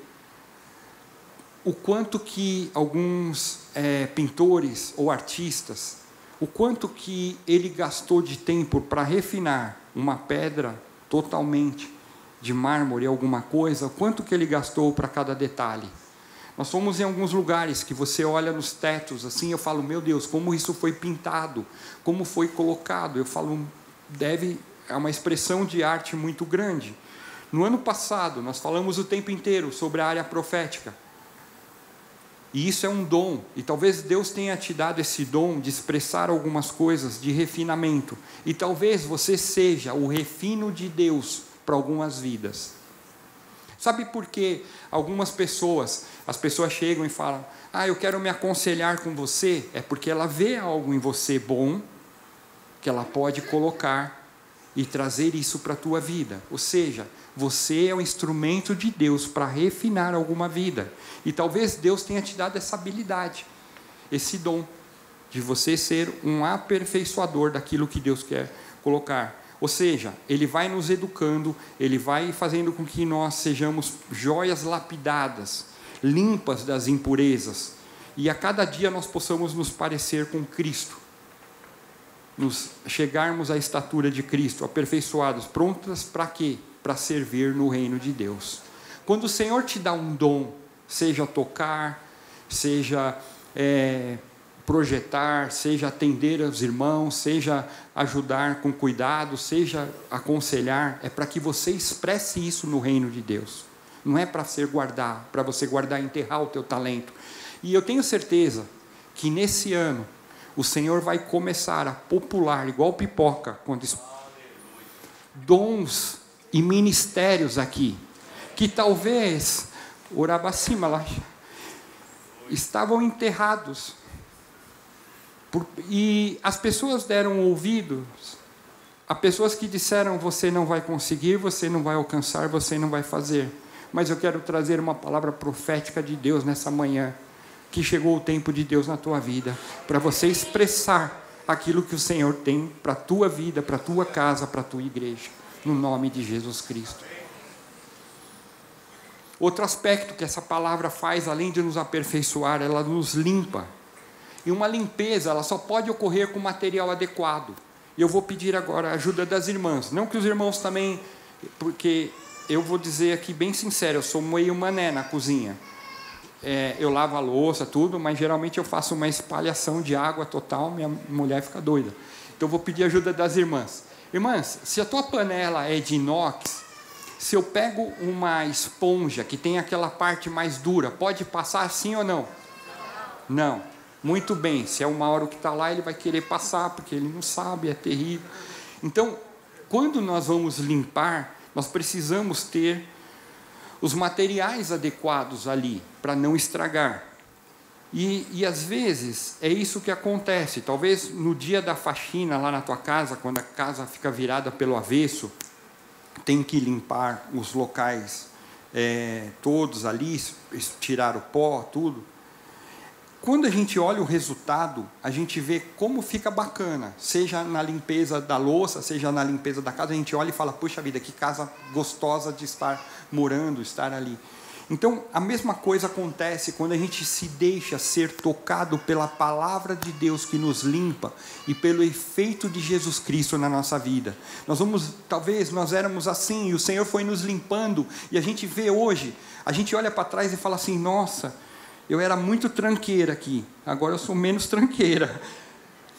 o quanto que alguns é, pintores ou artistas, o quanto que ele gastou de tempo para refinar uma pedra totalmente de mármore, alguma coisa, o quanto que ele gastou para cada detalhe. Nós fomos em alguns lugares que você olha nos tetos assim, eu falo, meu Deus, como isso foi pintado, como foi colocado. Eu falo, deve é uma expressão de arte muito grande. No ano passado, nós falamos o tempo inteiro sobre a área profética. E isso é um dom, e talvez Deus tenha te dado esse dom de expressar algumas coisas de refinamento, e talvez você seja o refino de Deus para algumas vidas. Sabe por que algumas pessoas, as pessoas chegam e falam: "Ah, eu quero me aconselhar com você", é porque ela vê algo em você bom que ela pode colocar e trazer isso para a tua vida. Ou seja, você é o instrumento de Deus para refinar alguma vida. E talvez Deus tenha te dado essa habilidade, esse dom de você ser um aperfeiçoador daquilo que Deus quer colocar. Ou seja, ele vai nos educando, ele vai fazendo com que nós sejamos joias lapidadas, limpas das impurezas, e a cada dia nós possamos nos parecer com Cristo, nos chegarmos à estatura de Cristo, aperfeiçoados, prontas para quê? Para servir no reino de Deus. Quando o Senhor te dá um dom, seja tocar, seja é, projetar, seja atender aos irmãos, seja ajudar com cuidado, seja aconselhar, é para que você expresse isso no reino de Deus. Não é para ser guardar, para você guardar e enterrar o teu talento. E eu tenho certeza que nesse ano o Senhor vai começar a popular, igual pipoca, quando dons e ministérios aqui, que talvez, orabacima lá, estavam enterrados por, e as pessoas deram ouvidos a pessoas que disseram: você não vai conseguir, você não vai alcançar, você não vai fazer. Mas eu quero trazer uma palavra profética de Deus nessa manhã, que chegou o tempo de Deus na tua vida, para você expressar aquilo que o Senhor tem para a tua vida, para a tua casa, para a tua igreja, no nome de Jesus Cristo. Outro aspecto que essa palavra faz, além de nos aperfeiçoar, ela nos limpa. E uma limpeza, ela só pode ocorrer com material adequado. E eu vou pedir agora a ajuda das irmãs. Não que os irmãos também, porque eu vou dizer aqui bem sincero, eu sou meio mané na cozinha. É, eu lavo a louça, tudo, mas geralmente eu faço uma espalhação de água total, minha mulher fica doida. Então eu vou pedir ajuda das irmãs. Irmãs, se a tua panela é de inox, se eu pego uma esponja que tem aquela parte mais dura, pode passar assim ou não? Não. Muito bem, se é o Mauro que está lá, ele vai querer passar, porque ele não sabe, é terrível. Então, quando nós vamos limpar, nós precisamos ter os materiais adequados ali, para não estragar. E, e às vezes é isso que acontece. Talvez no dia da faxina lá na tua casa, quando a casa fica virada pelo avesso, tem que limpar os locais é, todos ali, tirar o pó, tudo. Quando a gente olha o resultado, a gente vê como fica bacana, seja na limpeza da louça, seja na limpeza da casa, a gente olha e fala: puxa vida, que casa gostosa de estar morando, estar ali. Então, a mesma coisa acontece quando a gente se deixa ser tocado pela palavra de Deus que nos limpa e pelo efeito de Jesus Cristo na nossa vida. Nós vamos, talvez nós éramos assim e o Senhor foi nos limpando e a gente vê hoje, a gente olha para trás e fala assim: nossa, eu era muito tranqueira aqui, agora eu sou menos tranqueira,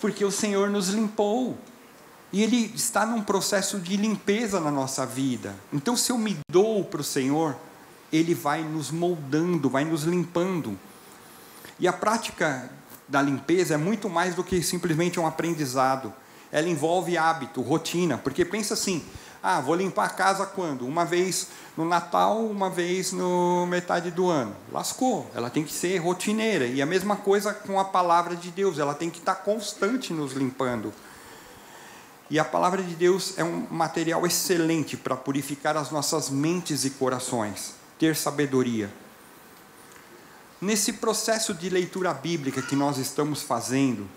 porque o Senhor nos limpou. E Ele está num processo de limpeza na nossa vida. Então, se eu me dou para o Senhor, Ele vai nos moldando, vai nos limpando. E a prática da limpeza é muito mais do que simplesmente um aprendizado. Ela envolve hábito, rotina, porque pensa assim: ah, vou limpar a casa quando? Uma vez no Natal, uma vez no metade do ano. Lascou. Ela tem que ser rotineira. E a mesma coisa com a palavra de Deus, ela tem que estar constante nos limpando. E a palavra de Deus é um material excelente para purificar as nossas mentes e corações, ter sabedoria. Nesse processo de leitura bíblica que nós estamos fazendo,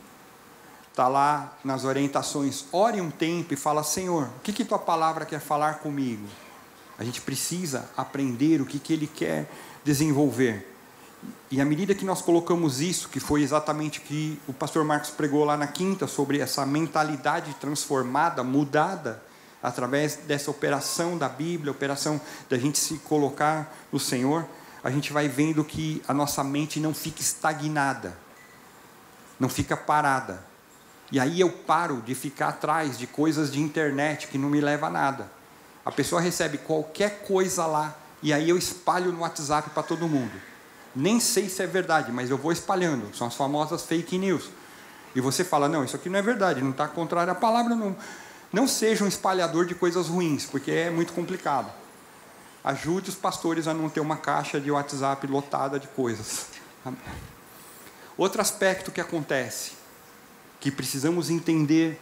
está lá nas orientações, ore um tempo e fala, Senhor, o que, que tua palavra quer falar comigo? A gente precisa aprender o que, que ele quer desenvolver. E à medida que nós colocamos isso, que foi exatamente que o pastor Marcos pregou lá na quinta, sobre essa mentalidade transformada, mudada, através dessa operação da Bíblia, operação da gente se colocar no Senhor, a gente vai vendo que a nossa mente não fica estagnada, não fica parada, e aí eu paro de ficar atrás de coisas de internet que não me leva a nada. A pessoa recebe qualquer coisa lá e aí eu espalho no WhatsApp para todo mundo. Nem sei se é verdade, mas eu vou espalhando. São as famosas fake news. E você fala: não, isso aqui não é verdade, não está contrário à palavra. Não, não seja um espalhador de coisas ruins, porque é muito complicado. Ajude os pastores a não ter uma caixa de WhatsApp lotada de coisas. Outro aspecto que acontece, que precisamos entender,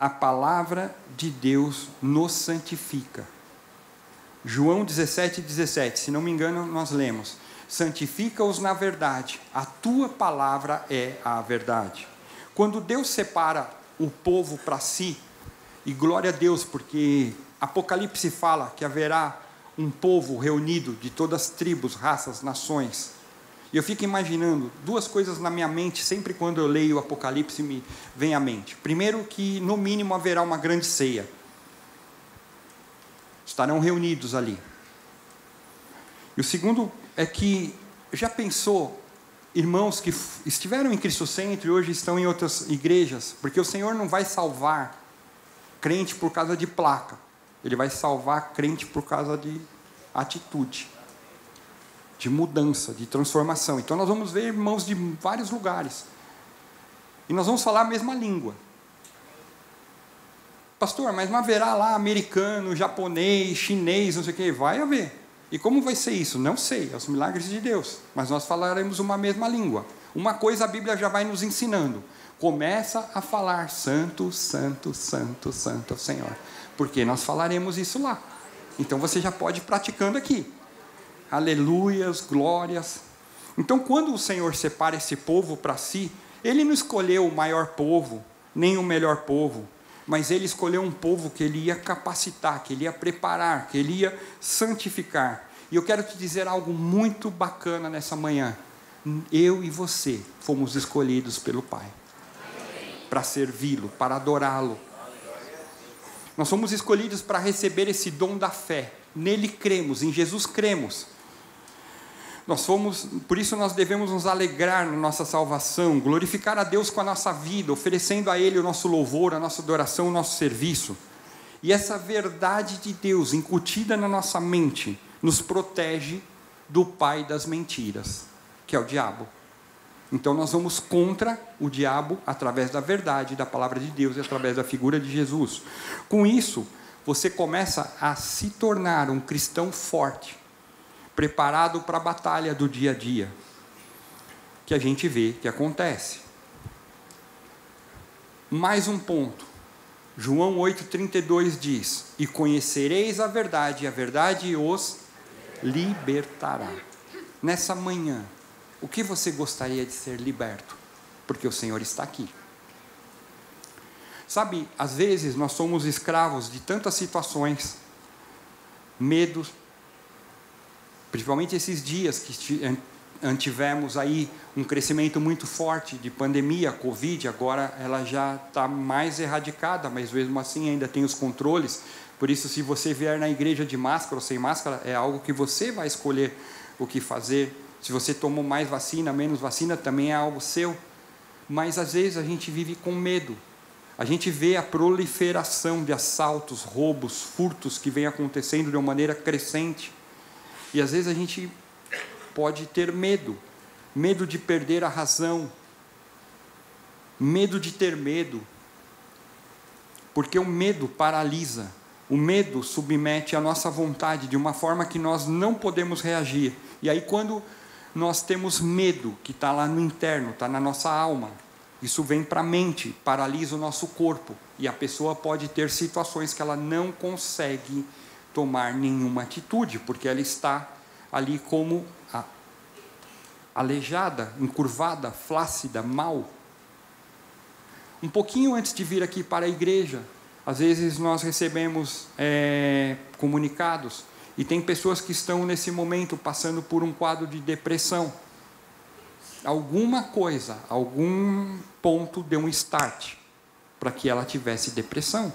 a palavra de Deus nos santifica. João 17, 17, se não me engano, nós lemos: Santifica-os na verdade, a tua palavra é a verdade. Quando Deus separa o povo para si, e glória a Deus, porque Apocalipse fala que haverá um povo reunido de todas as tribos, raças, nações. E eu fico imaginando duas coisas na minha mente, sempre quando eu leio o Apocalipse me vem à mente. Primeiro, que no mínimo haverá uma grande ceia. Estarão reunidos ali. E o segundo é que já pensou irmãos que estiveram em Cristo Centro e hoje estão em outras igrejas, porque o Senhor não vai salvar crente por causa de placa. Ele vai salvar crente por causa de atitude, de mudança, de transformação. Então nós vamos ver irmãos de vários lugares. E nós vamos falar a mesma língua. Pastor, mas não haverá lá americano, japonês, chinês, não sei o que. Vai haver. E como vai ser isso? Não sei, é os milagres de Deus. Mas nós falaremos uma mesma língua. Uma coisa a Bíblia já vai nos ensinando. Começa a falar santo, santo, santo, santo Senhor porque nós falaremos isso lá. Então você já pode ir praticando aqui. Aleluias, glórias. Então, quando o Senhor separa esse povo para si, ele não escolheu o maior povo, nem o melhor povo, mas ele escolheu um povo que ele ia capacitar, que ele ia preparar, que ele ia santificar. E eu quero te dizer algo muito bacana nessa manhã. Eu e você fomos escolhidos pelo Pai para servi-lo, para adorá-lo, nós somos escolhidos para receber esse dom da fé. Nele cremos, em Jesus cremos. Nós fomos, por isso nós devemos nos alegrar na nossa salvação, glorificar a Deus com a nossa vida, oferecendo a Ele o nosso louvor, a nossa adoração, o nosso serviço. E essa verdade de Deus incutida na nossa mente nos protege do pai das mentiras, que é o diabo. Então nós vamos contra o diabo através da verdade, da palavra de Deus e através da figura de Jesus. Com isso, você começa a se tornar um cristão forte, preparado para a batalha do dia a dia, que a gente vê que acontece. Mais um ponto. João 8,32 diz: E conhecereis a verdade, e a verdade os libertará. Nessa manhã, o que você gostaria de ser liberto? Porque o Senhor está aqui. Sabe, às vezes nós somos escravos de tantas situações, medos, principalmente esses dias que tivemos aí um crescimento muito forte de pandemia, Covid, agora ela já está mais erradicada, mas mesmo assim ainda tem os controles. Por isso, se você vier na igreja de máscara ou sem máscara, é algo que você vai escolher o que fazer. Se você tomou mais vacina, menos vacina, também é algo seu. Mas às vezes a gente vive com medo. A gente vê a proliferação de assaltos, roubos, furtos que vem acontecendo de uma maneira crescente. E às vezes a gente pode ter medo, medo de perder a razão, medo de ter medo, porque o medo paralisa, o medo submete a nossa vontade de uma forma que nós não podemos reagir. E aí, quando nós temos medo que está lá no interno, está na nossa alma. Isso vem para a mente, paralisa o nosso corpo. E a pessoa pode ter situações que ela não consegue tomar nenhuma atitude, porque ela está ali como a, aleijada, encurvada, flácida, mal. Um pouquinho antes de vir aqui para a igreja, às vezes nós recebemos é, comunicados e tem pessoas que estão nesse momento passando por um quadro de depressão. Alguma coisa, algum ponto deu um start para que ela tivesse depressão.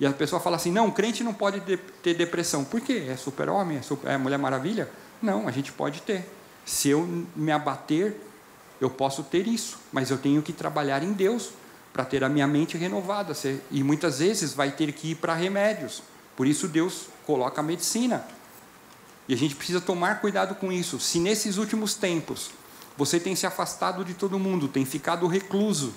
E a pessoa fala assim: não, crente não pode ter depressão. Por quê? É super-homem? É, super, é Mulher Maravilha? Não, a gente pode ter. Se eu me abater, eu posso ter isso, mas eu tenho que trabalhar em Deus para ter a minha mente renovada. E muitas vezes vai ter que ir para remédios. Por isso Deus coloca a medicina. E a gente precisa tomar cuidado com isso. Se nesses últimos tempos você tem se afastado de todo mundo, tem ficado recluso,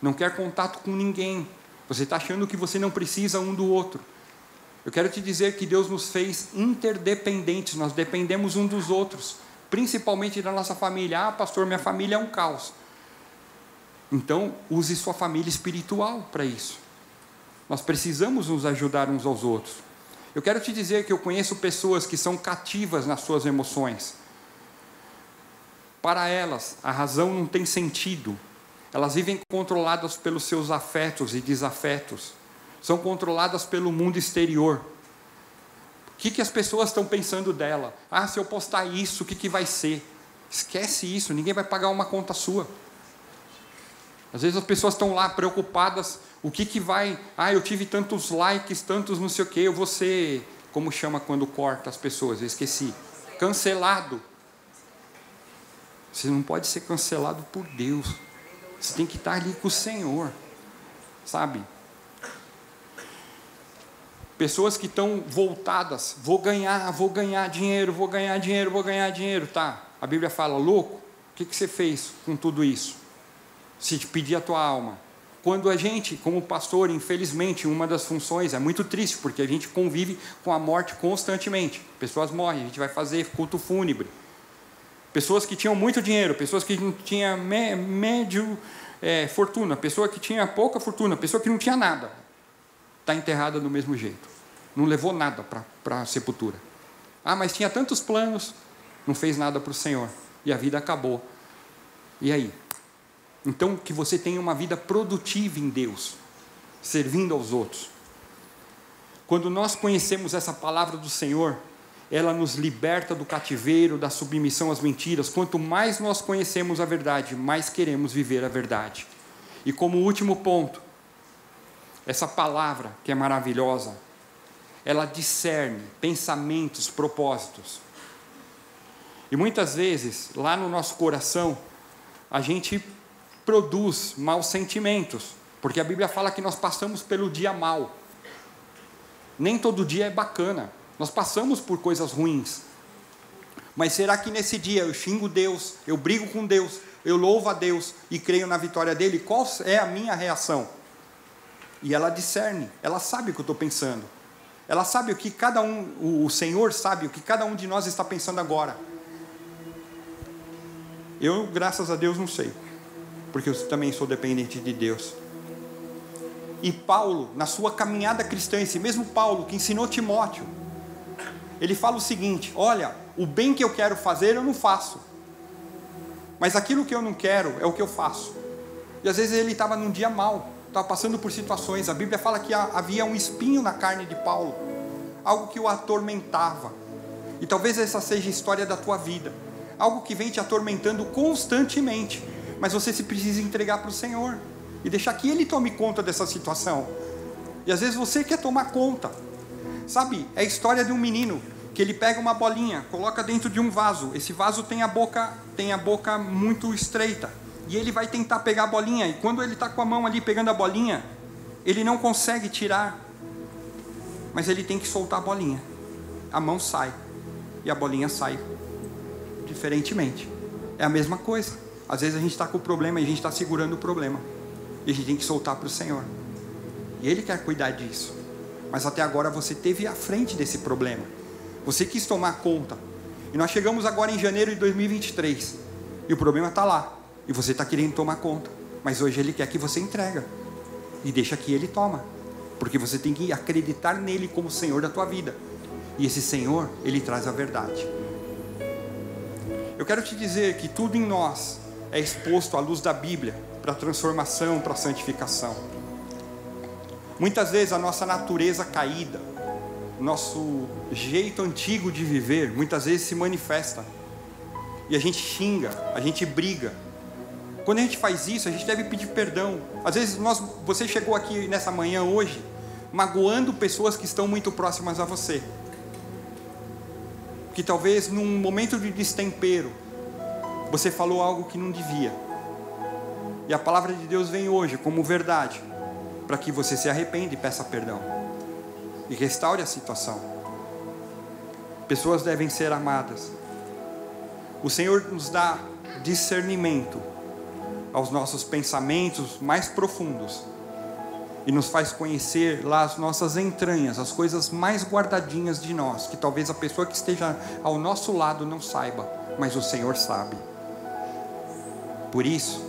não quer contato com ninguém, você está achando que você não precisa um do outro, Eu quero te dizer que Deus nos fez interdependentes, nós dependemos um dos outros, principalmente da nossa família. Ah, pastor, minha família é um caos. Então, use sua família espiritual para isso. Nós precisamos nos ajudar uns aos outros. Eu quero te dizer que eu conheço pessoas que são cativas nas suas emoções. Para elas, a razão não tem sentido. Elas vivem controladas pelos seus afetos e desafetos. São controladas pelo mundo exterior. O que, que as pessoas estão pensando dela? Ah, se eu postar isso, o que, que vai ser? Esquece isso, ninguém vai pagar uma conta sua. Às vezes as pessoas estão lá preocupadas, o que, que vai. Ah, eu tive tantos likes, tantos não sei o que, eu vou ser. Como chama quando corta as pessoas? Eu esqueci. Cancelado. Você não pode ser cancelado por Deus. Você tem que estar ali com o Senhor. Sabe? Pessoas que estão voltadas, vou ganhar, vou ganhar dinheiro, vou ganhar dinheiro, vou ganhar dinheiro, tá? A Bíblia fala, louco, o que, que você fez com tudo isso? Se te pedir a tua alma. Quando a gente, como pastor, infelizmente, uma das funções é muito triste, porque a gente convive com a morte constantemente. Pessoas morrem, a gente vai fazer culto fúnebre. Pessoas que tinham muito dinheiro, pessoas que tinham médio é, fortuna, pessoa que tinha pouca fortuna, pessoa que não tinha nada, está enterrada do mesmo jeito. Não levou nada para a sepultura. Ah, mas tinha tantos planos, não fez nada para o Senhor. E a vida acabou. E aí? Então, que você tenha uma vida produtiva em Deus, servindo aos outros. Quando nós conhecemos essa palavra do Senhor, ela nos liberta do cativeiro, da submissão às mentiras. Quanto mais nós conhecemos a verdade, mais queremos viver a verdade. E como último ponto, essa palavra que é maravilhosa, ela discerne pensamentos, propósitos. E muitas vezes, lá no nosso coração, a gente produz maus sentimentos, porque a Bíblia fala que nós passamos pelo dia mal. Nem todo dia é bacana. Nós passamos por coisas ruins. Mas será que nesse dia eu xingo Deus, eu brigo com Deus, eu louvo a Deus e creio na vitória dele? Qual é a minha reação? E ela discerne, ela sabe o que eu estou pensando. Ela sabe o que cada um, o Senhor sabe o que cada um de nós está pensando agora. Eu, graças a Deus, não sei, porque eu também sou dependente de Deus. E Paulo, na sua caminhada cristã, esse mesmo Paulo que ensinou Timóteo, ele fala o seguinte: olha, o bem que eu quero fazer eu não faço, mas aquilo que eu não quero é o que eu faço. E às vezes ele estava num dia mal, estava passando por situações. A Bíblia fala que havia um espinho na carne de Paulo, algo que o atormentava. E talvez essa seja a história da tua vida, algo que vem te atormentando constantemente, mas você se precisa entregar para o Senhor e deixar que Ele tome conta dessa situação. E às vezes você quer tomar conta. Sabe, é a história de um menino que ele pega uma bolinha, coloca dentro de um vaso. Esse vaso tem a boca, tem a boca muito estreita. E ele vai tentar pegar a bolinha e quando ele está com a mão ali pegando a bolinha, ele não consegue tirar. Mas ele tem que soltar a bolinha. A mão sai e a bolinha sai diferentemente. É a mesma coisa. Às vezes a gente está com o problema e a gente está segurando o problema. E a gente tem que soltar para o Senhor. E Ele quer cuidar disso. Mas até agora você teve à frente desse problema. Você quis tomar conta. E nós chegamos agora em janeiro de 2023. E o problema está lá. E você está querendo tomar conta. Mas hoje Ele quer que você entrega. E deixa que Ele toma. Porque você tem que acreditar nele como Senhor da tua vida. E esse Senhor, Ele traz a verdade. Eu quero te dizer que tudo em nós é exposto à luz da Bíblia para transformação, para santificação. Muitas vezes a nossa natureza caída, nosso jeito antigo de viver, muitas vezes se manifesta. E a gente xinga, a gente briga. Quando a gente faz isso, a gente deve pedir perdão. Às vezes nós, você chegou aqui nessa manhã hoje, magoando pessoas que estão muito próximas a você. Que talvez num momento de destempero, você falou algo que não devia. E a palavra de Deus vem hoje como verdade, para que você se arrependa e peça perdão e restaure a situação. Pessoas devem ser amadas. O Senhor nos dá discernimento aos nossos pensamentos mais profundos. e nos faz conhecer lá as nossas entranhas, as coisas mais guardadinhas de nós, que talvez a pessoa que esteja ao nosso lado não saiba, mas o Senhor sabe. Por isso,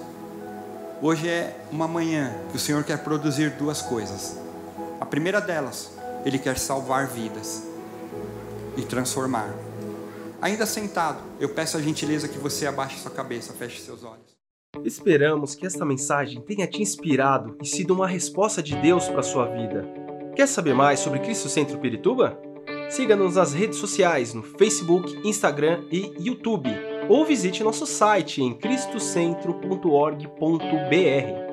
hoje é uma manhã que o Senhor quer produzir duas coisas. A primeira delas, Ele quer salvar vidas e transformar. Ainda sentado, eu peço a gentileza que você abaixe sua cabeça, feche seus olhos. Esperamos que esta mensagem tenha te inspirado e sido uma resposta de Deus para a sua vida. Quer saber mais sobre Cristo Centro Pirituba? Siga-nos nas redes sociais no Facebook, Instagram e YouTube, ou visite nosso site em cristocentro.org.br.